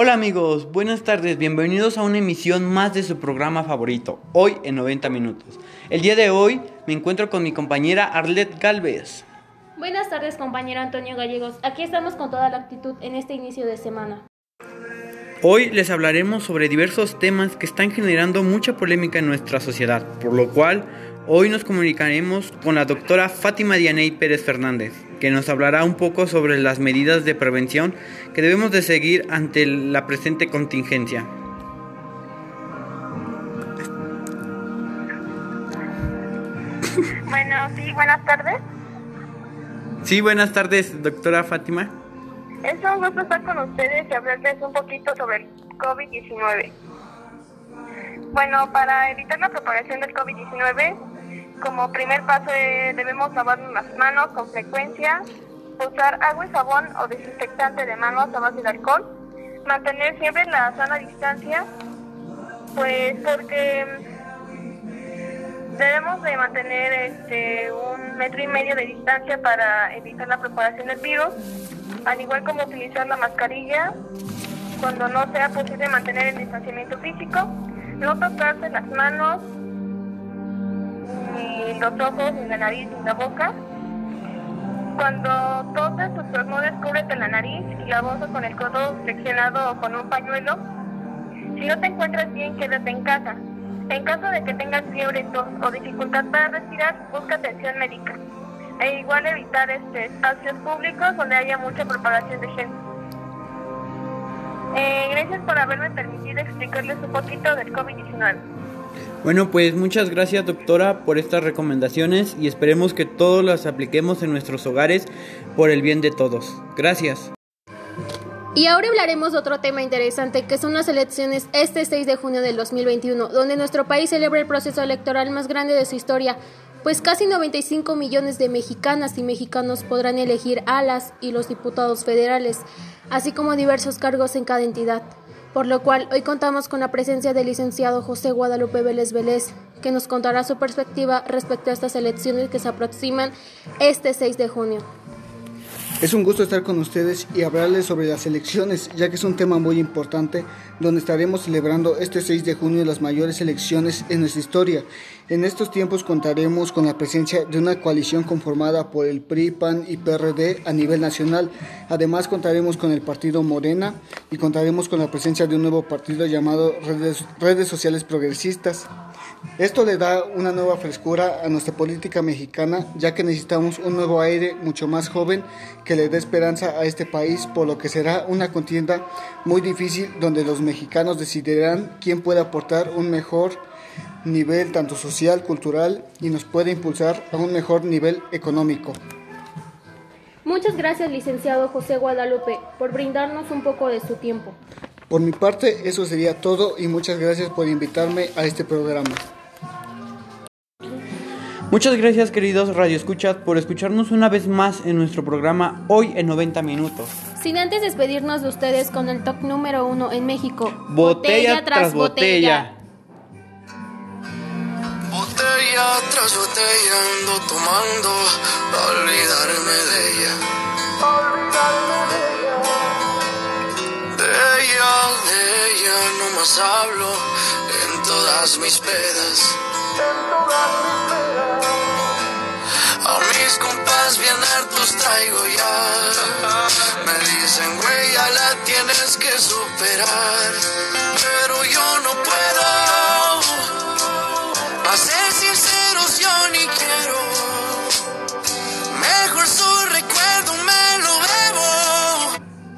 Hola amigos, buenas tardes, bienvenidos a una emisión más de su programa favorito, hoy en 90 minutos. El día de hoy me encuentro con mi compañera Arlet Galvez. Buenas tardes compañero Antonio Gallegos, aquí estamos con toda la actitud en este inicio de semana. Hoy les hablaremos sobre diversos temas que están generando mucha polémica en nuestra sociedad, por lo cual hoy nos comunicaremos con la doctora Fátima Dianey Pérez Fernández, que nos hablará un poco sobre las medidas de prevención que debemos de seguir ante la presente contingencia. Bueno, sí, buenas tardes. Sí, buenas tardes, doctora Fátima. Es un gusto estar con ustedes y hablarles un poquito sobre el COVID-19. Bueno, para evitar la propagación del COVID-19, como primer paso eh, debemos lavarnos las manos con frecuencia, usar agua y jabón o desinfectante de manos a base de alcohol, mantener siempre la sana distancia, pues porque debemos de mantener este, un metro y medio de distancia para evitar la propagación del virus, al igual como utilizar la mascarilla cuando no sea posible mantener el distanciamiento físico, no tocarse las manos, ni los ojos, ni la nariz, ni la boca. Cuando toses tus estornudes, cúbrete la nariz y la boca con el codo flexionado o con un pañuelo. Si no te encuentras bien, quédate en casa. En caso de que tengas fiebre, tos o dificultad para respirar, busca atención médica. E igual evitar este, espacios públicos donde haya mucha propagación de gente. Eh, gracias por haberme permitido explicarles un poquito del COVID-19. Bueno, pues muchas gracias doctora por estas recomendaciones y esperemos que todos las apliquemos en nuestros hogares por el bien de todos. Gracias. Y ahora hablaremos de otro tema interesante, que son las elecciones este 6 de junio del 2021, donde nuestro país celebra el proceso electoral más grande de su historia, pues casi 95 millones de mexicanas y mexicanos podrán elegir a las y los diputados federales, así como diversos cargos en cada entidad. Por lo cual, hoy contamos con la presencia del licenciado José Guadalupe Vélez Vélez, que nos contará su perspectiva respecto a estas elecciones que se aproximan este 6 de junio. Es un gusto estar con ustedes y hablarles sobre las elecciones, ya que es un tema muy importante, donde estaremos celebrando este 6 de junio las mayores elecciones en nuestra historia. En estos tiempos contaremos con la presencia de una coalición conformada por el PRI, PAN y PRD a nivel nacional. Además contaremos con el partido Morena y contaremos con la presencia de un nuevo partido llamado Redes, Redes Sociales Progresistas. Esto le da una nueva frescura a nuestra política mexicana, ya que necesitamos un nuevo aire mucho más joven que le dé esperanza a este país, por lo que será una contienda muy difícil donde los mexicanos decidirán quién puede aportar un mejor nivel tanto social, cultural y nos puede impulsar a un mejor nivel económico. Muchas gracias, licenciado José Guadalupe, por brindarnos un poco de su tiempo. Por mi parte, eso sería todo y muchas gracias por invitarme a este programa. Muchas gracias queridos radioescuchas por escucharnos una vez más en nuestro programa Hoy en 90 minutos. Sin antes despedirnos de ustedes con el top número uno en México. Botella, tras botella. Botella tras botella ando tomando para olvidarme de ella. De más hablo en todas mis pedas. A mis compas bien hartos traigo ya. Me dicen, güey, ya la tienes que superar. Pero yo no puedo.